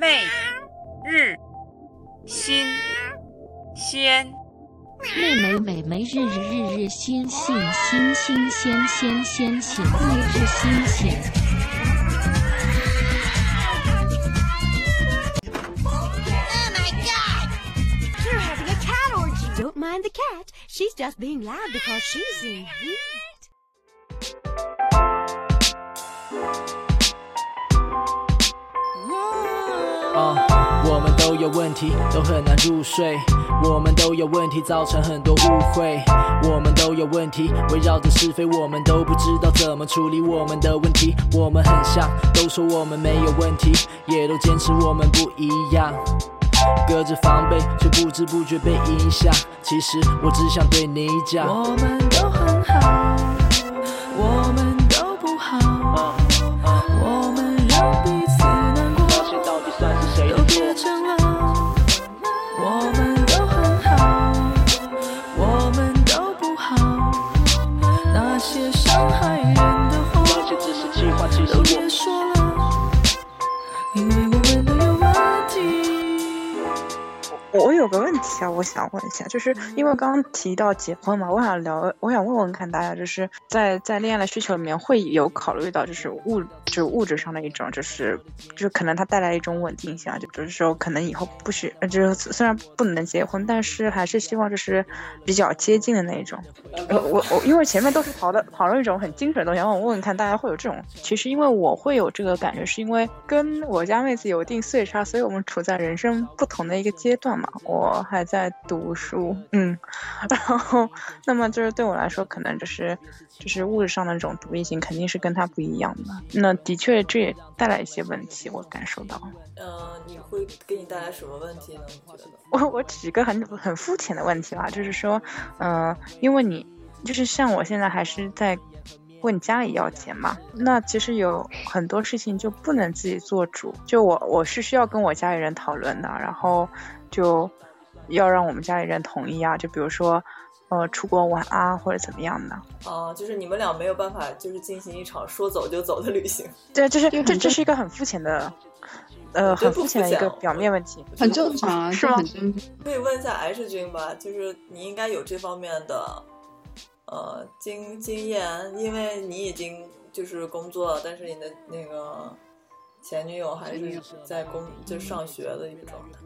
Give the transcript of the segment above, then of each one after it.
每日新鲜，妹妹妹妹日日日日新新新新鲜鲜鲜鲜，每日新鲜。Oh my god! You're having a cat orgy. Don't mind the cat. She's just being loud because she's in heat. 都有问题，都很难入睡。我们都有问题，造成很多误会。我们都有问题，围绕着是非，我们都不知道怎么处理我们的问题。我们很像，都说我们没有问题，也都坚持我们不一样。隔着防备，却不知不觉被影响。其实我只想对你讲，我们都很好，我们有个问我想问一下，就是因为刚刚提到结婚嘛，我想聊，我想问问看大家，就是在在恋爱的需求里面会有考虑到就是物就是物质上的一种，就是就是可能它带来一种稳定性啊，就比如说可能以后不许，呃就是虽然不能结婚，但是还是希望就是比较接近的那一种。呃，我我因为前面都是讨论讨论一种很精神的东西，然后我问问看大家会有这种，其实因为我会有这个感觉，是因为跟我家妹子有一定岁差，所以我们处在人生不同的一个阶段嘛。我还在读书，嗯，然后那么就是对我来说，可能就是就是物质上的这种独立性肯定是跟他不一样的。那的确这也带来一些问题，我感受到。呃，你会给你带来什么问题呢？你觉得？我 我举一个很很肤浅的问题吧，就是说，嗯、因为你就是像我现在还是在问家里要钱嘛，那其实有很多事情就不能自己做主，就我我是需要跟我家里人讨论的，然后就要让我们家里人同意啊，就比如说，呃，出国玩啊或者怎么样的，啊、就是你们俩没有办法，就是进行一场说走就走的旅行。对，就是这 这是一个很肤浅的，呃，很肤浅的一个表面问题。很正常啊，是吗。可以问一下 H 君吧，就是你应该有这方面的呃经经验，因为你已经就是工作了，但是你的那个前女友还是在工就上学的一个状态。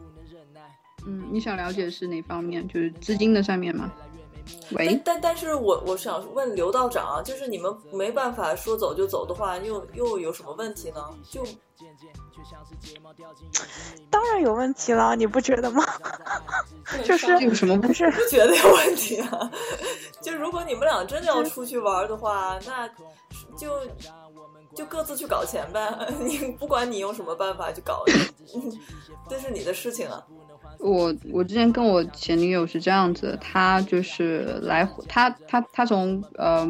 嗯，你想了解是哪方面？就是资金的上面吗？喂但，但但是我我想问刘道长啊，就是你们没办法说走就走的话，又又有什么问题呢？就当然有问题了，你不觉得吗？就是有什么不不是不觉得有问题啊。就如果你们俩真的要出去玩的话，那就就各自去搞钱呗。你不管你用什么办法去搞，这是你的事情啊。我我之前跟我前女友是这样子，她就是来她她她从呃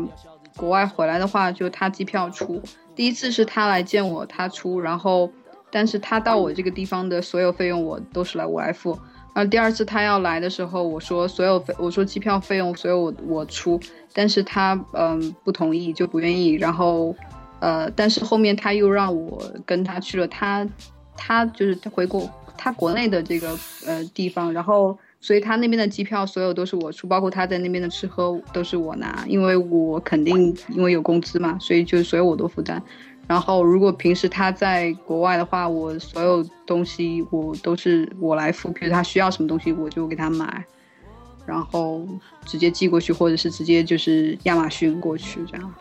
国外回来的话，就她机票出。第一次是她来见我，她出，然后但是她到我这个地方的所有费用我都是来我来付。然后第二次她要来的时候，我说所有费我说机票费用所有我我出，但是她嗯、不同意，就不愿意。然后呃，但是后面她又让我跟她去了她她就是她回国她国内的这个呃地方，然后所以他那边的机票所有都是我出，包括他在那边的吃喝都是我拿，因为我肯定因为有工资嘛，所以就所有我都负担。然后如果平时他在国外的话，我所有东西我都是我来付，比如他需要什么东西我就给他买，然后直接寄过去，或者是直接就是亚马逊过去这样。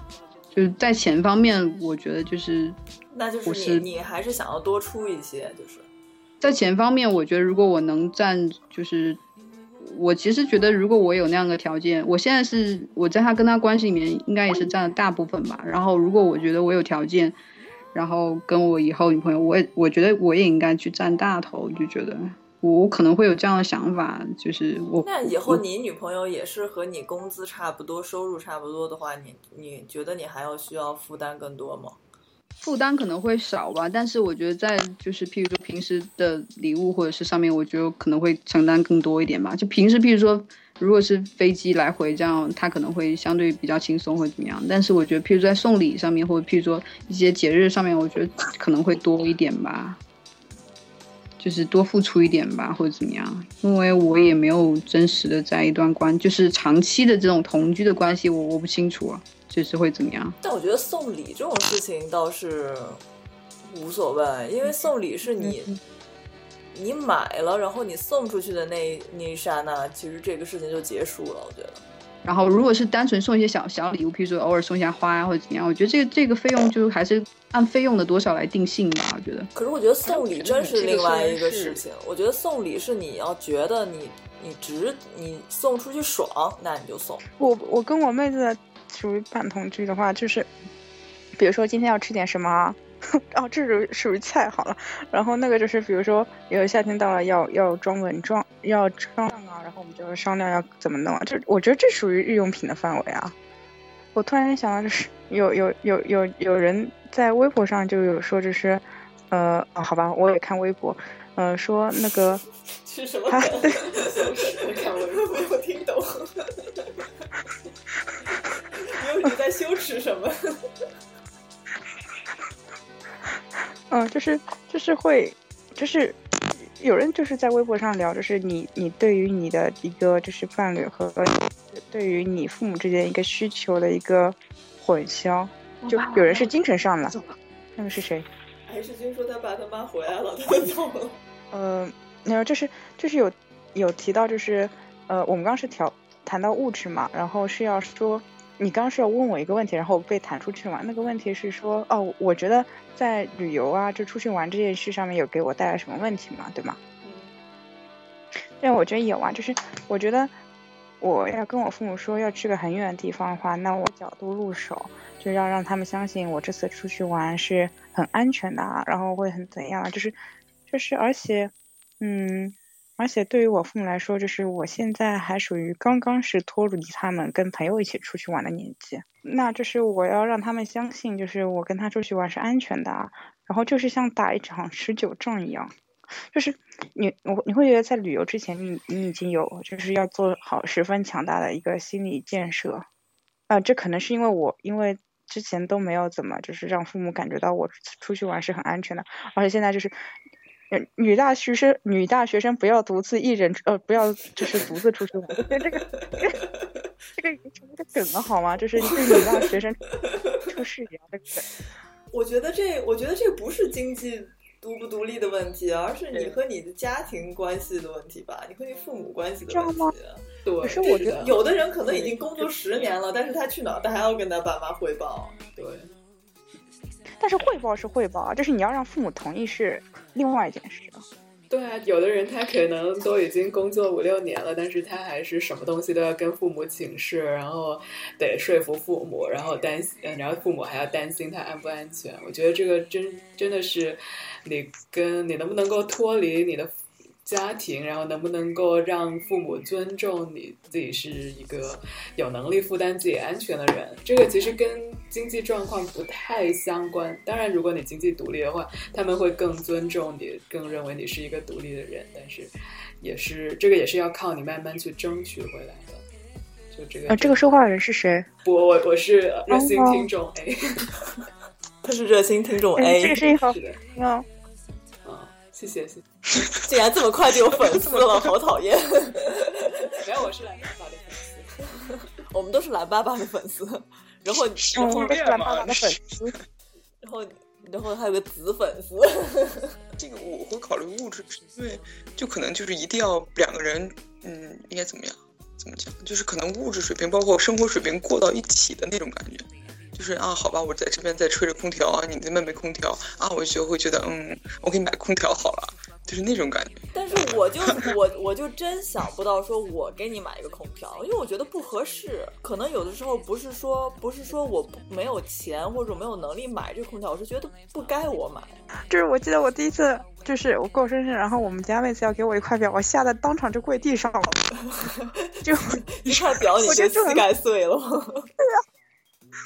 就是在钱方面，我觉得就是那就是你是你还是想要多出一些，就是在钱方面，我觉得如果我能占，就是我其实觉得，如果我有那样的条件，我现在是我在他跟他关系里面应该也是占了大部分吧。然后如果我觉得我有条件，然后跟我以后女朋友，我也我觉得我也应该去占大头，就觉得我我可能会有这样的想法，就是我那以后你女朋友也是和你工资差不多、收入差不多的话，你你觉得你还要需要负担更多吗？负担可能会少吧，但是我觉得在就是譬如说平时的礼物或者是上面，我觉得可能会承担更多一点吧。就平时譬如说，如果是飞机来回这样，他可能会相对比较轻松或怎么样。但是我觉得譬如在送礼上面，或者譬如说一些节日上面，我觉得可能会多一点吧。就是多付出一点吧，或者怎么样？因为我也没有真实的在一段关，就是长期的这种同居的关系，我我不清楚啊，就是会怎么样。但我觉得送礼这种事情倒是无所谓，因为送礼是你、你买了，然后你送出去的那那一刹那，其实这个事情就结束了。我觉得，然后如果是单纯送一些小小礼物，比如说偶尔送一下花呀、或者怎么样，我觉得这个这个费用就还是按费用的多少来定性吧。我觉得。可是我觉得送礼真是另外一个事情。我觉得送礼是你要觉得你你值，你送出去爽，那你就送。我我跟我妹子属于半同居的话，就是比如说今天要吃点什么啊，哦，这属于属于菜好了。然后那个就是比如说有夏天到了要要装蚊帐，要装啊，然后我们就商量要怎么弄啊。这我觉得这属于日用品的范围啊。我突然想到，就是有有有有有人在微博上就有说，就是呃、哦，好吧，我也看微博，呃，说那个是什么他梗？看我没有听懂。你在羞耻什么？嗯，就是就是会，就是有人就是在微博上聊，就是你你对于你的一个就是伴侣和对于你父母之间一个需求的一个混淆，就有人是精神上的，那个是谁？还是君说他爸他妈回来了，他就走了。呃，然后就是就是有有提到就是呃，我们刚刚是调谈到物质嘛，然后是要说你刚是要问我一个问题，然后被弹出去嘛。那个问题是说哦，我觉得在旅游啊，就出去玩这件事上面有给我带来什么问题吗？对吗？嗯但我觉得有啊，就是我觉得我要跟我父母说要去个很远的地方的话，那我角度入手，就要让他们相信我这次出去玩是很安全的啊，然后会很怎样啊，就是就是而且，嗯，而且对于我父母来说，就是我现在还属于刚刚是脱离他们跟朋友一起出去玩的年纪，那就是我要让他们相信，就是我跟他出去玩是安全的啊，然后就是像打一场持久仗一样。就是你我你会觉得在旅游之前你你已经有就是要做好十分强大的一个心理建设，啊、这可能是因为我因为之前都没有怎么就是让父母感觉到我出去玩是很安全的，而且现在就是。呃女大学生，女大学生不要独自一人，呃，不要就是独自出去玩。这个这个这个已经成一个梗了，好吗？就是一个女大学生出事一样的梗。我觉得这，我觉得这不是经济独不独立的问题，而是你和你的家庭关系的问题吧，你和你父母关系的问题。对，可是我觉得有的人可能已经工作十年了，但是他去哪儿，他还要跟他爸妈汇报。对，但是汇报是汇报啊，就是你要让父母同意是另外一件事。对啊，有的人他可能都已经工作五六年了，但是他还是什么东西都要跟父母请示，然后得说服父母，然后担心，然后父母还要担心他安不安全。我觉得这个真真的是你跟你能不能够脱离你的家庭，然后能不能够让父母尊重你自己是一个有能力负担自己安全的人，这个其实跟经济状况不太相关。当然，如果你经济独立的话，他们会更尊重你，更认为你是一个独立的人。但是，也是这个也是要靠你慢慢去争取回来的。就这个，啊，这个说话的人是谁？我我我是热心听众 A，他是热心听众哎 A，这个声音好是的，听哦。啊，谢谢谢谢。竟然这么快就有粉丝了，好讨厌！没有我是蓝爸爸的粉丝，我们都是蓝爸爸的粉丝，然后然后是蓝爸爸的粉丝。然后然后还有个紫粉丝，这个我会考虑物质，是因为就可能就是一定要两个人，嗯，应该怎么样？怎么讲？就是可能物质水平包括生活水平过到一起的那种感觉。就是啊，好吧，我在这边在吹着空调啊，你那边没空调啊，我就会觉得嗯，我给你买空调好了，就是那种感觉。但是我就我我就真想不到说我给你买一个空调，因为我觉得不合适。可能有的时候不是说不是说我不没有钱或者没有能力买这个空调，我是觉得不该我买。就是我记得我第一次就是我过生日，然后我们家妹子要给我一块表，我吓得当场就跪地上了，就一块表你我觉得就膝盖碎了。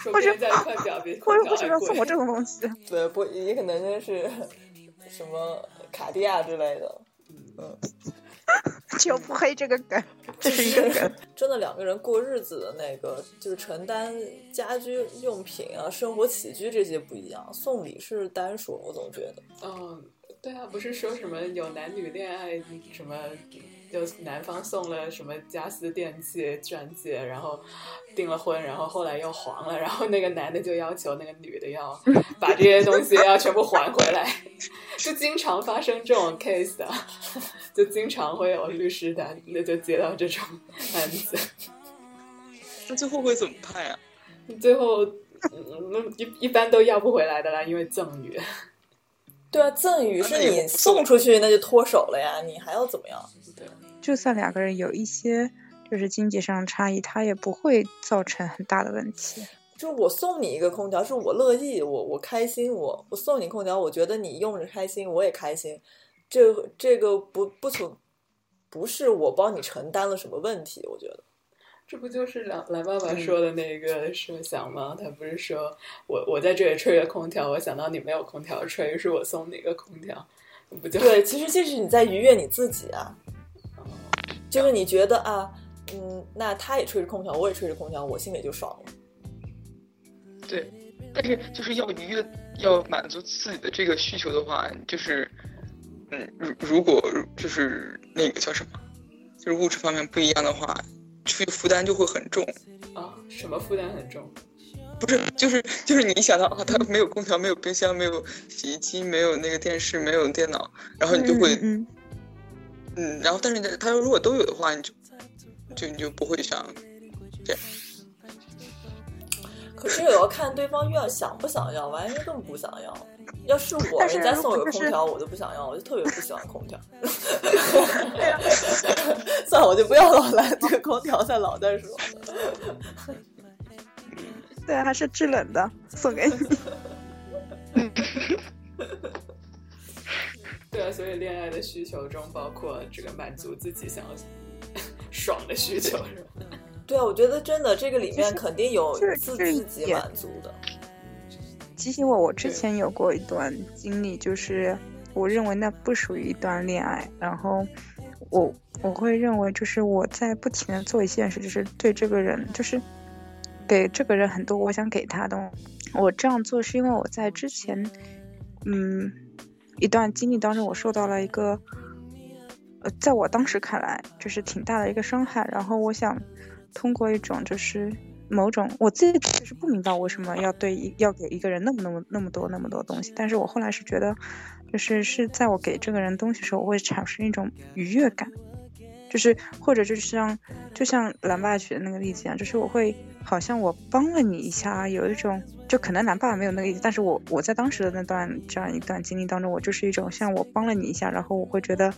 说别人家一块表比我为什么要。送我这种东西？对，不也可能就是什么卡地亚之类的。嗯，就不黑这个梗，这是一个梗。真的两个人过日子的那个，就是承担家居用品啊、生活起居这些不一样。送礼是单数，我总觉得。嗯，对啊，不是说什么有男女恋爱什么，就男方送了什么家私电器钻戒，然后订了婚，然后后来又黄了，然后那个男的就要求那个女的要 把这些东西要全部还回来，就经常发生这种 case 的，就经常会有律师的那就接到这种案子，那最后会怎么判呀、最后嗯一一般都要不回来的啦，因为赠与。对啊，赠与是你送出去那就脱手了呀，你还要怎么样？就算两个人有一些就是经济上的差异，它也不会造成很大的问题。就是我送你一个空调，是我乐意，我我开心，我我送你空调，我觉得你用着开心，我也开心。这这个不不存，不是我帮你承担了什么问题，我觉得。这不就是蓝蓝爸爸说的那个设想吗？他不是说我我在这里吹着空调，我想到你没有空调吹，于是我送你一个空调，不就对，其实这是你在愉悦你自己啊，就是你觉得啊，嗯，那他也吹着空调，我也吹着空调，我心里就爽了。对，但是就是要愉悦，要满足自己的这个需求的话，就是，嗯，如如果就是那个叫什么，就是物质方面不一样的话，这个负担就会很重。啊？什么负担很重？不是，就是就是你想到啊，他没有空调，没有冰箱，没有洗衣机，没有那个电视，没有电脑，然后你就会，嗯嗯嗯，然后但是他如果都有的话，你就就你就不会想这样。可是也要看对方愿想不想要，完全更不想要。要是我，但是人家送我个空调，我就不想要，我就特别不喜欢空调。算了，我就不要老拿这个空调在老在说。对啊，它是制冷的，送给你。对啊，所以恋爱的需求中包括这个满足自己想要爽的需求，是吧？对啊，我觉得真的这个里面肯定有自自己满足的。提醒我，我之前有过一段经历，就是我认为那不属于一段恋爱，然后我我会认为就是我在不停的做一件事，就是对这个人，就是给这个人很多我想给他的。我这样做是因为我在之前，嗯，一段经历当中，我受到了一个，呃，在我当时看来就是挺大的一个伤害，然后我想通过一种就是某种我自己其实不明白为什么要对一要给一个人那么那么那么多那么多东西，但是我后来是觉得，就是是在我给这个人东西的时候，我会产生一种愉悦感，就是或者就是像就像蓝爸爸举的那个例子一样，就是我会好像我帮了你一下，有一种就可能蓝爸爸没有那个意思，但是我我在当时的那段这样一段经历当中，我就是一种像我帮了你一下，然后我会觉得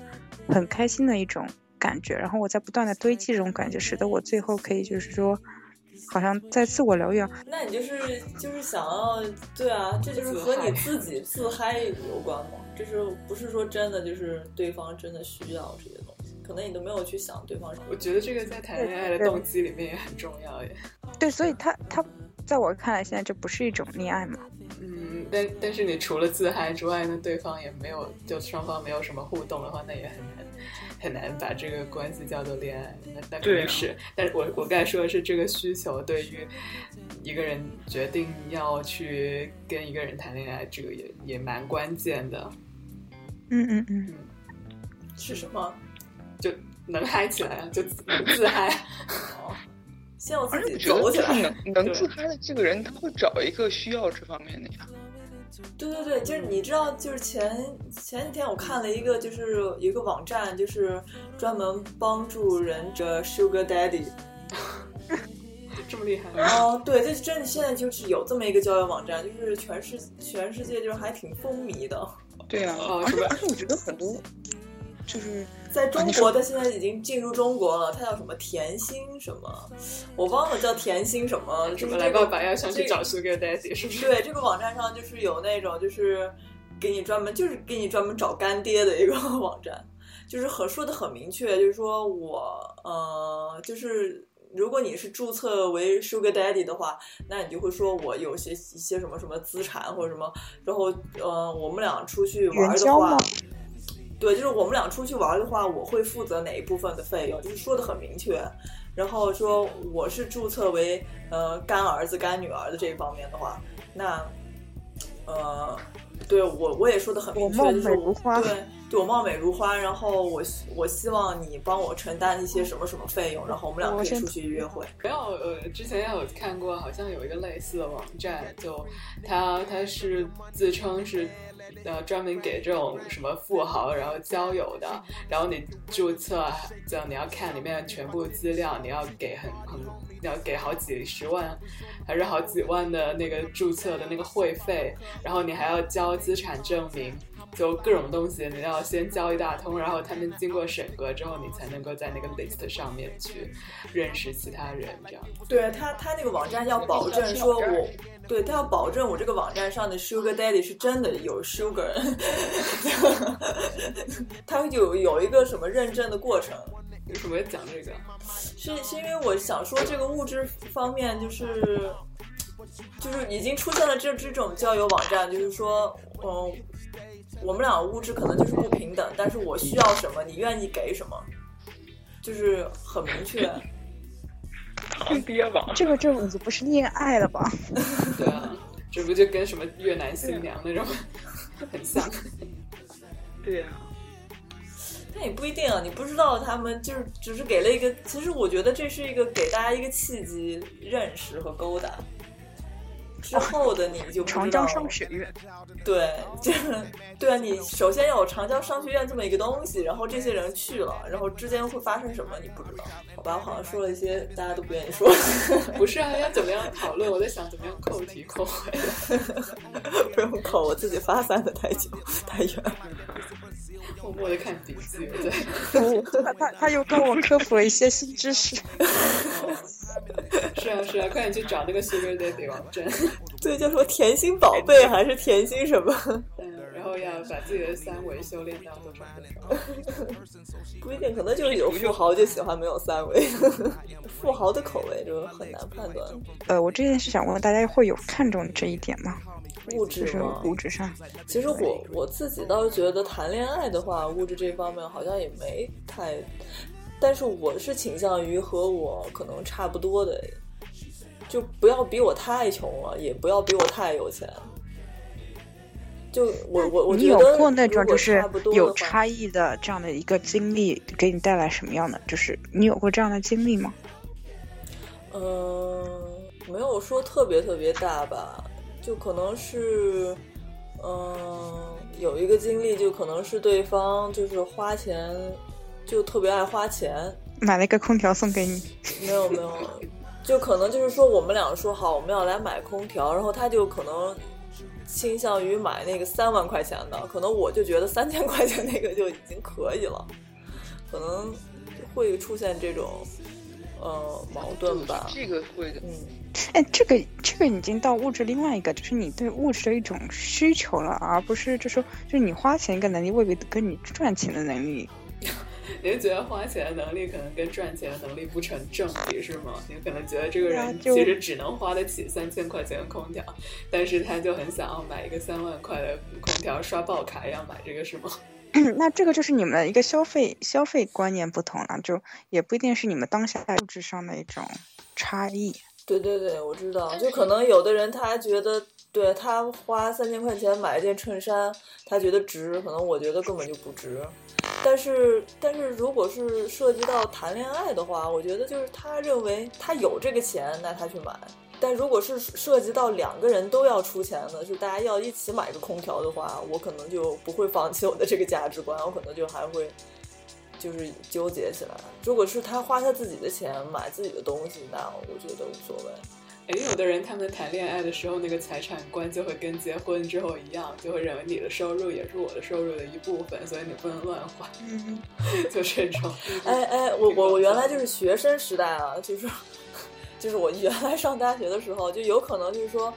很开心的一种感觉，然后我在不断的堆积这种感觉，使得我最后可以就是说，好像在自我疗愈啊。那你就是就是想要，对啊，这就是和你自己自嗨有关吗。就是不是说真的就是对方真的需要这些东西，可能你都没有去想对方。我觉得这个在谈恋爱的动机里面也很重要耶。对，所以他他在我看来，现在这不是一种恋爱嘛？嗯，但但是你除了自嗨之外呢，对方也没有，就双方没有什么互动的话，那也很难很难把这个关系叫做恋爱。那那肯定是，但是我我刚才说的是这个需求对于一个人决定要去跟一个人谈恋爱，这个也也蛮关键的，嗯嗯嗯，是什么？就能嗨起来啊，就自能自嗨。先我自己走起来。能能自嗨的这个人，他会找一个需要这方面的呀。对对对，就是你知道，就是前前几天我看了一个，就是有一个网站，就是专门帮助人这 Sugar Daddy。这么厉害哦，对，这真的现在就是有这么一个交友网站，就是全世全世界就是还挺风靡的。对啊，哦是吧而且而且我觉得很多就是在中国，啊你说它现在已经进入中国了，它叫什么甜心什么，我忘了叫甜心什么，什么来爸爸要想去找 Sugar Daddy 是不是？对，这个网站上就是有那种就是给你专门就是给你专门找干爹的一个 网站，就是很说的很明确，就是说我呃就是。如果你是注册为 Sugar Daddy 的话，那你就会说我有些一些什么什么资产或者什么，然后呃，我们俩出去玩的话对，就是我们俩出去玩的话，我会负责哪一部分的费用，就是说的很明确。然后说我是注册为呃干儿子干女儿的这一方面的话，那呃对我我也说的很明确，就是我美如花对对我貌美如花，然后我希我希望你帮我承担一些什么什么费用，然后我们俩可以出去约会。没有，呃，之前也有看过，好像有一个类似的网站，就它它是自称是。呃，专门给这种什么富豪然后交友的，然后你注册，就你要看里面全部资料，你要给很很要给好几十万还是好几万的那个注册的那个会费，然后你还要交资产证明，就各种东西你要先交一大通，然后他们经过审核之后，你才能够在那个 list 上面去认识其他人，这样。对他，他那个网站要保证说我，对他要保证我这个网站上的 Sugar Daddy 是真的有 Sugar，他有有一个什么认证的过程。为什么要讲这个？是是因为我想说这个物质方面就是就是已经出现了这这种交友网站，就是说，嗯，我们俩物质可能就是不平等，但是我需要什么，你愿意给什么，就是很明确。这个这已经不是恋爱了吧？对啊，这不就跟什么越南新娘那种很像？对呀、但也不一定啊，你不知道他们就是只是给了一个，其实我觉得这是一个给大家一个契机，认识和勾搭。之后的你就不知道长江商学院，对，就是对啊，你首先有长江商学院这么一个东西，然后这些人去了，然后之间会发生什么你不知道，好吧？我好像说了一些大家都不愿意说，不是啊，要怎么样讨论？我在想怎么样扣题扣回来。不用扣，我自己发散的太久太远。默默的看笔记，对。他他他又跟我科普了一些新知识。是啊是啊，快点去找那个 Sugar Daddy 网站。对，叫什么甜心宝贝还是甜心什么？嗯，然后要把自己的三维修炼到多少多少？不一定，可能就是有富豪就喜欢没有三维，富豪的口味就很难判断。呃，我之前是想问大家会有看重这一点吗？物就是质吗？物质上，其实我我自己倒是觉得谈恋爱的话，物质这方面好像也没太，但是我是倾向于和我可能差不多的，就不要比我太穷了，也不要比我太有钱。就我我我你有过那种就是有差异的这样的一个经历，给你带来什么样的？就是你有过这样的经历吗？嗯，没有说特别特别大吧，就可能是，嗯，有一个经历，就可能是对方就是花钱，就特别爱花钱，买了一个空调送给你，没有没有，就可能就是说我们俩说好我们要来买空调，然后他就可能倾向于买那个三万块钱的，可能我就觉得三千块钱那个就已经可以了，可能会出现这种呃矛盾吧。这个会的。嗯，哎，这个这个已经到物质另外一个，就是你对物质的一种需求了，而不是就说就是你花钱一个能力未必跟你赚钱的能力。你会觉得花钱的能力可能跟赚钱的能力不成正比是吗？您可能觉得这个人其实只能花得起三千块钱的空调，但是他就很想要买一个三万块的空调，刷爆卡要买这个是吗？那这个就是你们的一个消费消费观念不同了，就也不一定是你们当下物质上的一种差异。对对对，我知道，就可能有的人他觉得，对他花三千块钱买一件衬衫，他觉得值，可能我觉得根本就不值。但是，但是如果是涉及到谈恋爱的话，我觉得就是他认为他有这个钱，那他去买。但如果是涉及到两个人都要出钱的，就大家要一起买个空调的话，我可能就不会放弃我的这个价值观，我可能就还会就是纠结起来。如果是他花他自己的钱买自己的东西，那我觉得无所谓。哎，有的人他们谈恋爱的时候，那个财产观就会跟结婚之后一样，就会认为你的收入也是我的收入的一部分，所以你不能乱花，嗯，就这种。哎哎，我我我原来就是学生时代啊，就是就是我原来上大学的时候，就有可能就是说，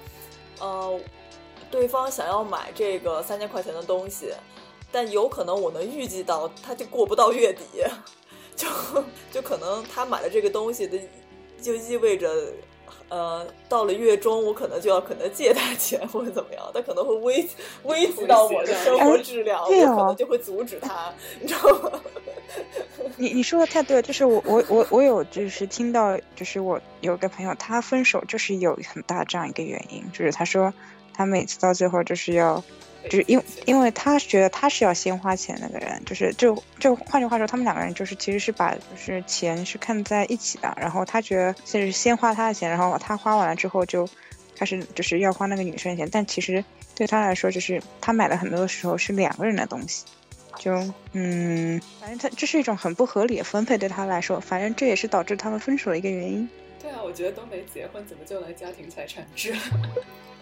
呃，对方想要买这个三千块钱的东西，但有可能我能预计到他就过不到月底，就就可能他买的这个东西的，就意味着。呃，到了月中，我可能就要可能借他钱或者怎么样，他可能会危危及到我的生活质量，对哦我可能就会阻止他，你知道吗？你你说的太对了，就是我我我我有就是听到，就是我有个朋友他分手就是有很大这样一个原因，就是他说他每次到最后就是要就是因因为他觉得他是要先花钱那个人，就是就就换句话说，他们两个人就是其实是把就是钱是看在一起的，然后他觉得就是先花他的钱，然后他花完了之后就开始就是要花那个女生的钱，但其实对他来说，就是他买的很多的时候是两个人的东西，就嗯，反正他这是一种很不合理的分配对他来说，反正这也是导致他们分手的一个原因。对啊，我觉得都没结婚，怎么就来家庭财产制？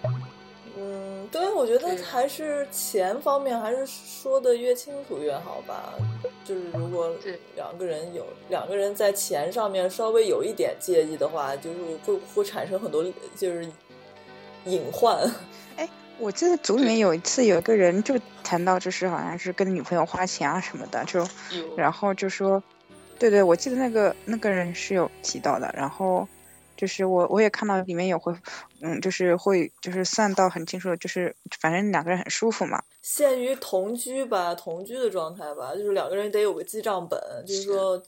嗯，对，我觉得还是钱方面还是说的越清楚越好吧。就是如果两个人有两个人在钱上面稍微有一点介意的话，就是会会产生很多就是隐患。哎，我记得组里面有一次有一个人就谈到，就是好像是跟女朋友花钱啊什么的，就然后就说，对对，我记得那个那个人是有提到的，然后。就是我我也看到里面有会，嗯，就是会就是算到很清楚，就是反正两个人很舒服嘛。限于同居吧，同居的状态吧，就是两个人得有个记账本，就是说，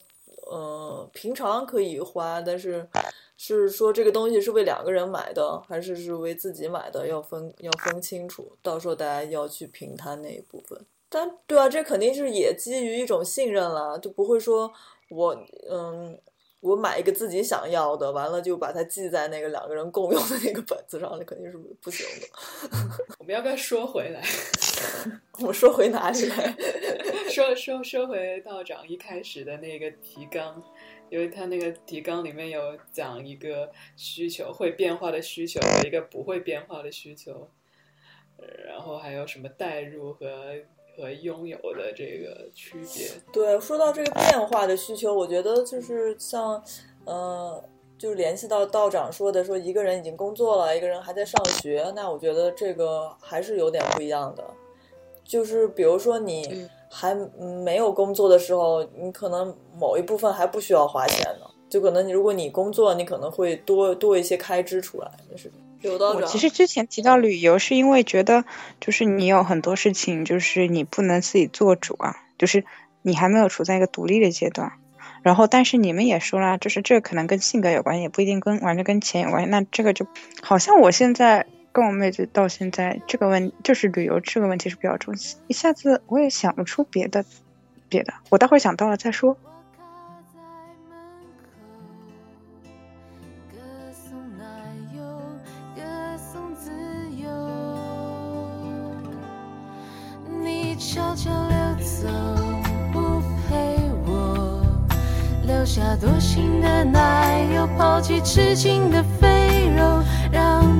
呃，平常可以花，但是是说这个东西是为两个人买的，还是是为自己买的，要分要分清楚，到时候大家要去平摊那一部分。但对啊，这肯定是也基于一种信任了，就不会说我嗯。我买一个自己想要的，完了就把它记在那个两个人共用的那个本子上，那肯定是不行的。我们要不要说回来？我们说回哪里来？说说说回道长一开始的那个提纲，因为他那个提纲里面有讲一个需求会变化的需求和一个不会变化的需求，然后还有什么代入和。和拥有的这个区别。对，说到这个变化的需求，我觉得就是像，呃，就是联系到道长说的，说一个人已经工作了，一个人还在上学，那我觉得这个还是有点不一样的。就是比如说你还没有工作的时候，你可能某一部分还不需要花钱呢，就可能你如果你工作，你可能会多多一些开支出来，就是。我其实之前提到旅游，是因为觉得就是你有很多事情，就是你不能自己做主啊，就是你还没有处在一个独立的阶段。然后，但是你们也说了，就是这可能跟性格有关系，也不一定跟完全跟钱有关系。那这个就好像我现在跟我妹子到现在这个问，就是旅游这个问题是比较重，一下子我也想不出别的别的，我待会儿想到了再说。下多情的奶油，抛弃痴情的肥肉，让